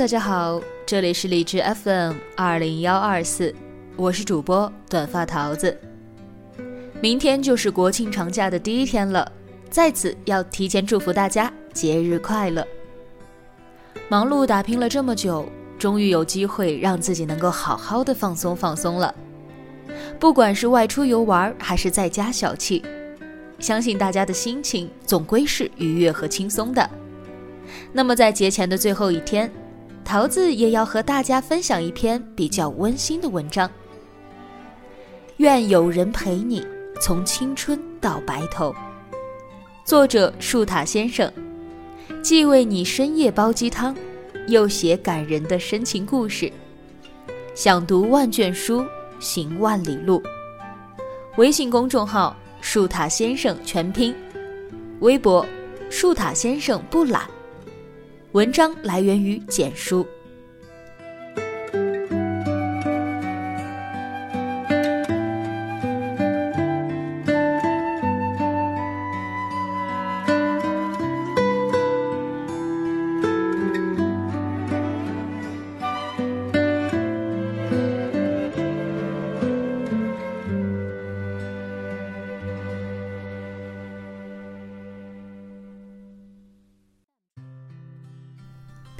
大家好，这里是荔枝 FM 二零幺二四，我是主播短发桃子。明天就是国庆长假的第一天了，在此要提前祝福大家节日快乐。忙碌打拼了这么久，终于有机会让自己能够好好的放松放松了。不管是外出游玩，还是在家小憩，相信大家的心情总归是愉悦和轻松的。那么在节前的最后一天。桃子也要和大家分享一篇比较温馨的文章。愿有人陪你从青春到白头。作者树塔先生，既为你深夜煲鸡汤，又写感人的深情故事。想读万卷书，行万里路。微信公众号树塔先生全拼，微博树塔先生不懒。文章来源于简书。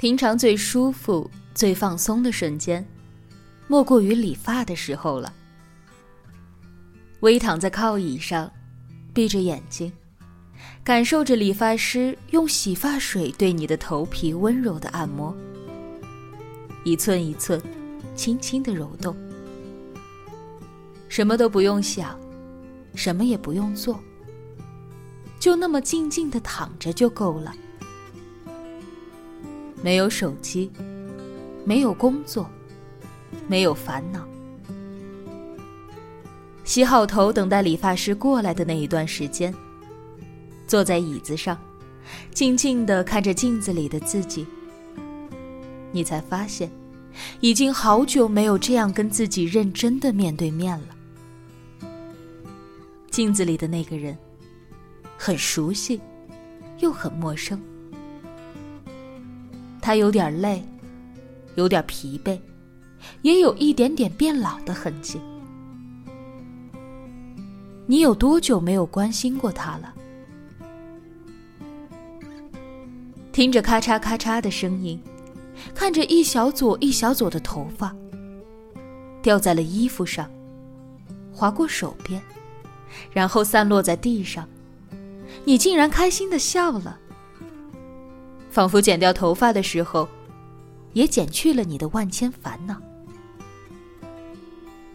平常最舒服、最放松的瞬间，莫过于理发的时候了。微躺在靠椅上，闭着眼睛，感受着理发师用洗发水对你的头皮温柔的按摩，一寸一寸，轻轻的揉动。什么都不用想，什么也不用做，就那么静静的躺着就够了。没有手机，没有工作，没有烦恼。洗好头，等待理发师过来的那一段时间，坐在椅子上，静静的看着镜子里的自己，你才发现，已经好久没有这样跟自己认真的面对面了。镜子里的那个人，很熟悉，又很陌生。他有点累，有点疲惫，也有一点点变老的痕迹。你有多久没有关心过他了？听着咔嚓咔嚓的声音，看着一小撮一小撮的头发掉在了衣服上，划过手边，然后散落在地上，你竟然开心的笑了。仿佛剪掉头发的时候，也剪去了你的万千烦恼，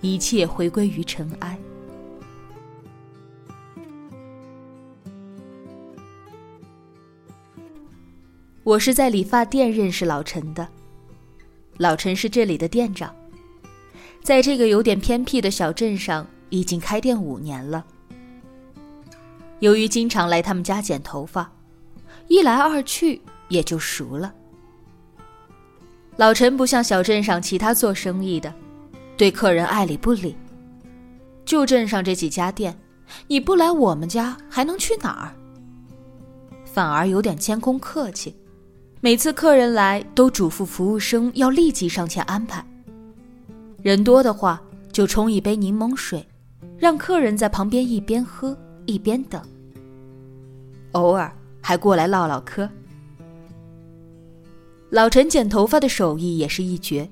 一切回归于尘埃。我是在理发店认识老陈的，老陈是这里的店长，在这个有点偏僻的小镇上，已经开店五年了。由于经常来他们家剪头发，一来二去。也就熟了。老陈不像小镇上其他做生意的，对客人爱理不理。就镇上这几家店，你不来我们家还能去哪儿？反而有点谦恭客气，每次客人来都嘱咐服务生要立即上前安排。人多的话就冲一杯柠檬水，让客人在旁边一边喝一边等。偶尔还过来唠唠嗑。老陈剪头发的手艺也是一绝，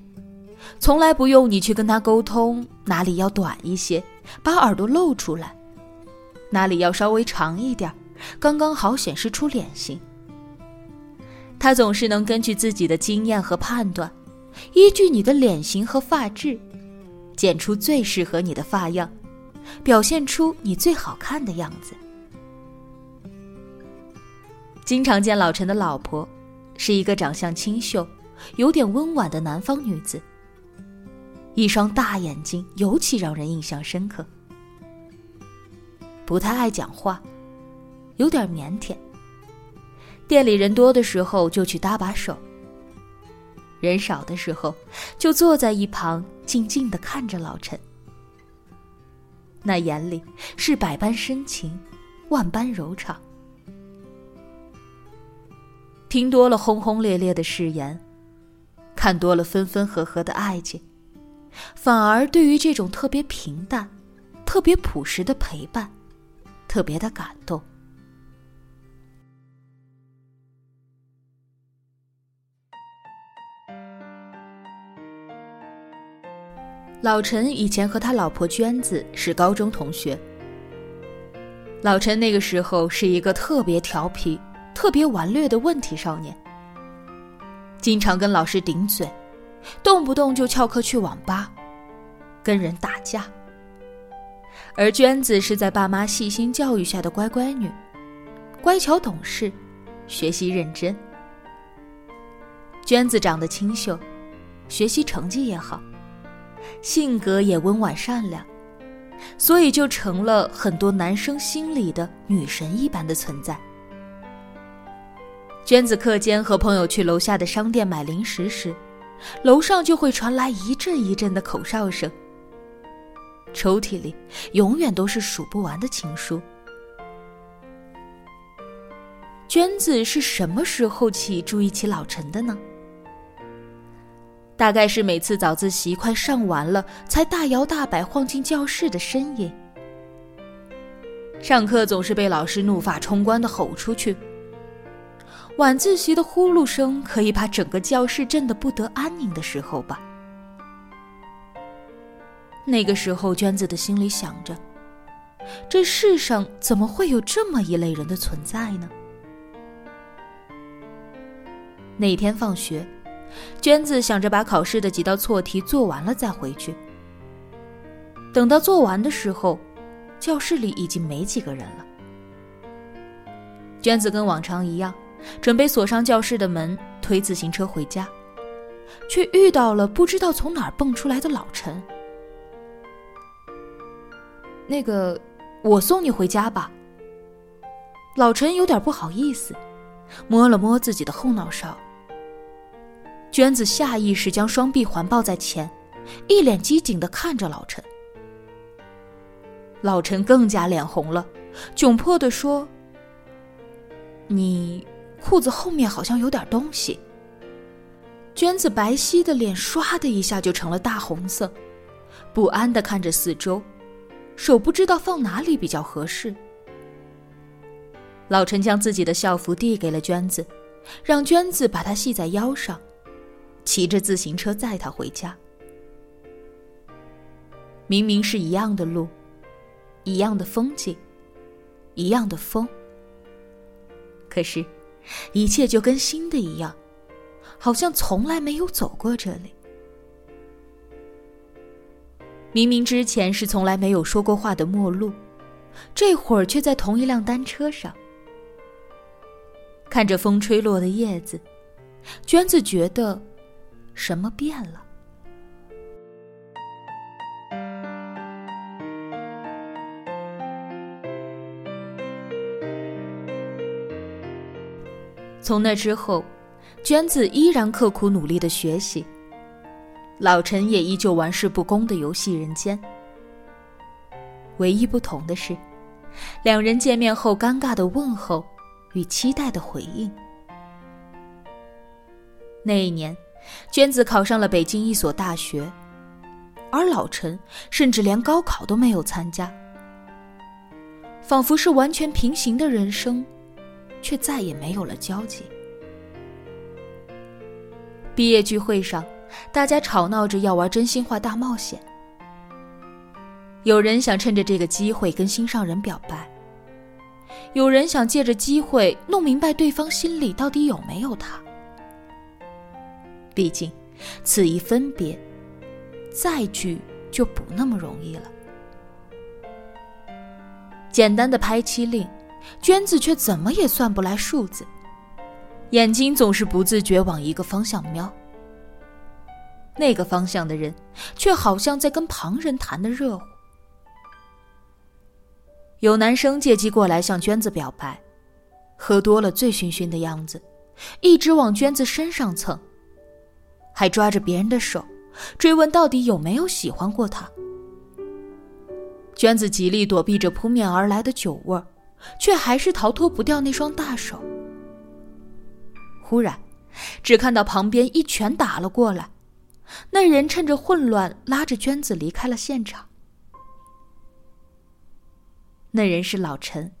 从来不用你去跟他沟通哪里要短一些，把耳朵露出来，哪里要稍微长一点，刚刚好显示出脸型。他总是能根据自己的经验和判断，依据你的脸型和发质，剪出最适合你的发样，表现出你最好看的样子。经常见老陈的老婆，是一个长相清秀、有点温婉的南方女子，一双大眼睛尤其让人印象深刻。不太爱讲话，有点腼腆。店里人多的时候就去搭把手，人少的时候就坐在一旁静静的看着老陈，那眼里是百般深情，万般柔肠。听多了轰轰烈烈的誓言，看多了分分合合的爱情，反而对于这种特别平淡、特别朴实的陪伴，特别的感动。老陈以前和他老婆娟子是高中同学。老陈那个时候是一个特别调皮。特别顽劣的问题少年，经常跟老师顶嘴，动不动就翘课去网吧，跟人打架。而娟子是在爸妈细心教育下的乖乖女，乖巧懂事，学习认真。娟子长得清秀，学习成绩也好，性格也温婉善良，所以就成了很多男生心里的女神一般的存在。娟子课间和朋友去楼下的商店买零食时，楼上就会传来一阵一阵的口哨声。抽屉里永远都是数不完的情书。娟子是什么时候起注意起老陈的呢？大概是每次早自习快上完了，才大摇大摆晃进教室的身影。上课总是被老师怒发冲冠的吼出去。晚自习的呼噜声可以把整个教室震得不得安宁的时候吧。那个时候，娟子的心里想着：这世上怎么会有这么一类人的存在呢？那天放学，娟子想着把考试的几道错题做完了再回去。等到做完的时候，教室里已经没几个人了。娟子跟往常一样。准备锁上教室的门，推自行车回家，却遇到了不知道从哪儿蹦出来的老陈。那个，我送你回家吧。老陈有点不好意思，摸了摸自己的后脑勺。娟子下意识将双臂环抱在前，一脸机警的看着老陈。老陈更加脸红了，窘迫的说：“你。”裤子后面好像有点东西。娟子白皙的脸唰的一下就成了大红色，不安的看着四周，手不知道放哪里比较合适。老陈将自己的校服递给了娟子，让娟子把它系在腰上，骑着自行车载她回家。明明是一样的路，一样的风景，一样的风，可是。一切就跟新的一样，好像从来没有走过这里。明明之前是从来没有说过话的陌路，这会儿却在同一辆单车上，看着风吹落的叶子，娟子觉得什么变了。从那之后，娟子依然刻苦努力的学习，老陈也依旧玩世不恭的游戏人间。唯一不同的是，两人见面后尴尬的问候与期待的回应。那一年，娟子考上了北京一所大学，而老陈甚至连高考都没有参加，仿佛是完全平行的人生。却再也没有了交集。毕业聚会上，大家吵闹着要玩真心话大冒险。有人想趁着这个机会跟心上人表白，有人想借着机会弄明白对方心里到底有没有他。毕竟，此一分别，再聚就不那么容易了。简单的拍七令，娟子却怎么也算不来数字，眼睛总是不自觉往一个方向瞄。那个方向的人，却好像在跟旁人谈的热乎。有男生借机过来向娟子表白，喝多了醉醺醺的样子，一直往娟子身上蹭，还抓着别人的手，追问到底有没有喜欢过他。娟子极力躲避着扑面而来的酒味儿，却还是逃脱不掉那双大手。忽然，只看到旁边一拳打了过来，那人趁着混乱拉着娟子离开了现场。那人是老陈，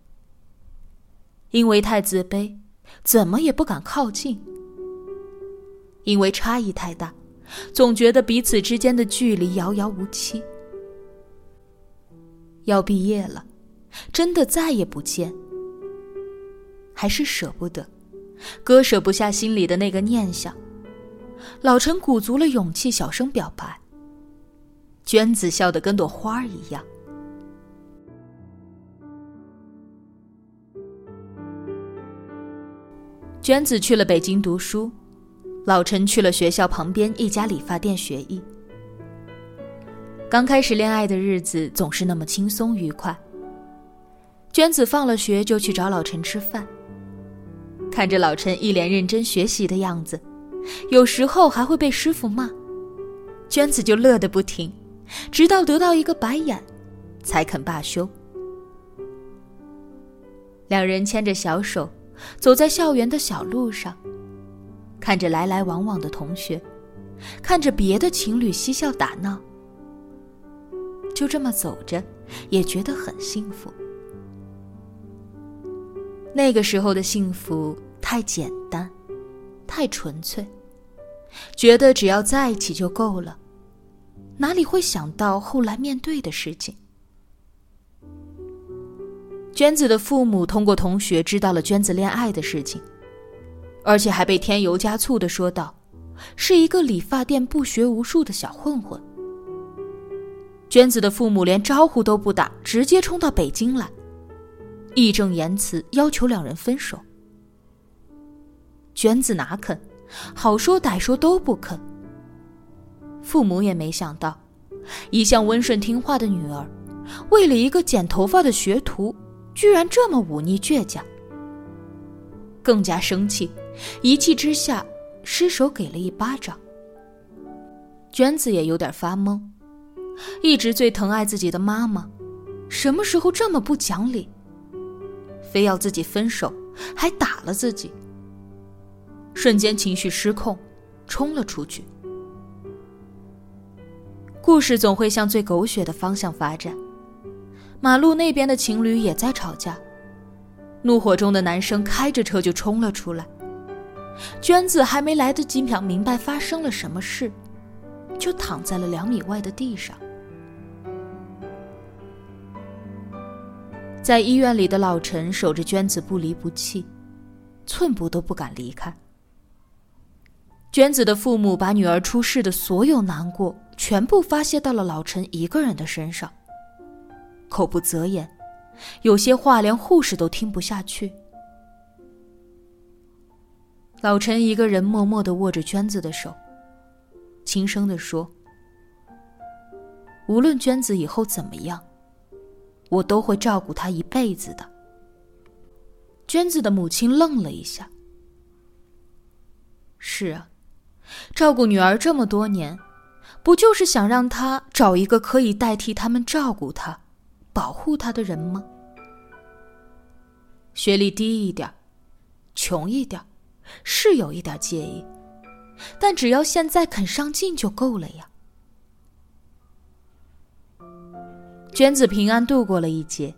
因为太自卑，怎么也不敢靠近。因为差异太大，总觉得彼此之间的距离遥遥无期。要毕业了，真的再也不见，还是舍不得，割舍不下心里的那个念想。老陈鼓足了勇气，小声表白。娟子笑得跟朵花儿一样。娟子去了北京读书，老陈去了学校旁边一家理发店学艺。刚开始恋爱的日子总是那么轻松愉快。娟子放了学就去找老陈吃饭，看着老陈一脸认真学习的样子，有时候还会被师傅骂，娟子就乐得不停，直到得到一个白眼，才肯罢休。两人牵着小手，走在校园的小路上，看着来来往往的同学，看着别的情侣嬉笑打闹。就这么走着，也觉得很幸福。那个时候的幸福太简单，太纯粹，觉得只要在一起就够了，哪里会想到后来面对的事情？娟子的父母通过同学知道了娟子恋爱的事情，而且还被添油加醋的说道，是一个理发店不学无术的小混混。娟子的父母连招呼都不打，直接冲到北京来，义正言辞要求两人分手。娟子哪肯，好说歹说都不肯。父母也没想到，一向温顺听话的女儿，为了一个剪头发的学徒，居然这么忤逆倔强。更加生气，一气之下失手给了一巴掌。娟子也有点发懵。一直最疼爱自己的妈妈，什么时候这么不讲理？非要自己分手，还打了自己。瞬间情绪失控，冲了出去。故事总会向最狗血的方向发展。马路那边的情侣也在吵架，怒火中的男生开着车就冲了出来。娟子还没来得及想明白发生了什么事，就躺在了两米外的地上。在医院里的老陈守着娟子不离不弃，寸步都不敢离开。娟子的父母把女儿出事的所有难过全部发泄到了老陈一个人的身上，口不择言，有些话连护士都听不下去。老陈一个人默默的握着娟子的手，轻声的说：“无论娟子以后怎么样。”我都会照顾她一辈子的。娟子的母亲愣了一下。是啊，照顾女儿这么多年，不就是想让她找一个可以代替他们照顾她、保护她的人吗？学历低一点，穷一点，是有一点介意，但只要现在肯上进就够了呀。娟子平安度过了一劫，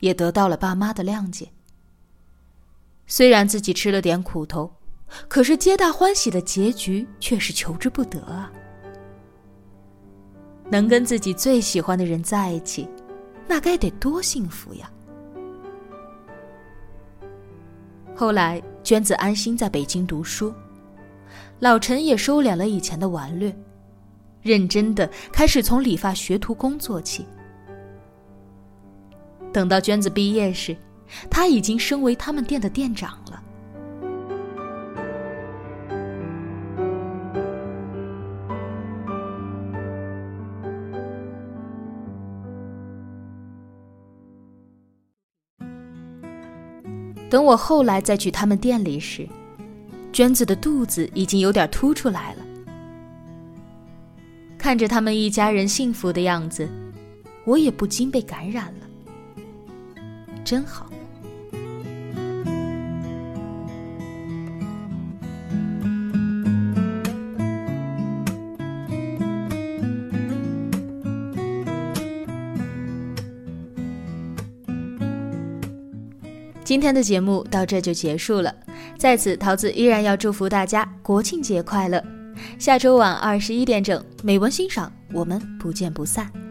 也得到了爸妈的谅解。虽然自己吃了点苦头，可是皆大欢喜的结局却是求之不得啊！能跟自己最喜欢的人在一起，那该得多幸福呀！后来，娟子安心在北京读书，老陈也收敛了以前的顽劣，认真的开始从理发学徒工做起。等到娟子毕业时，他已经升为他们店的店长了。等我后来再去他们店里时，娟子的肚子已经有点凸出来了。看着他们一家人幸福的样子，我也不禁被感染了。真好。今天的节目到这就结束了，在此桃子依然要祝福大家国庆节快乐！下周晚二十一点整，美文欣赏，我们不见不散。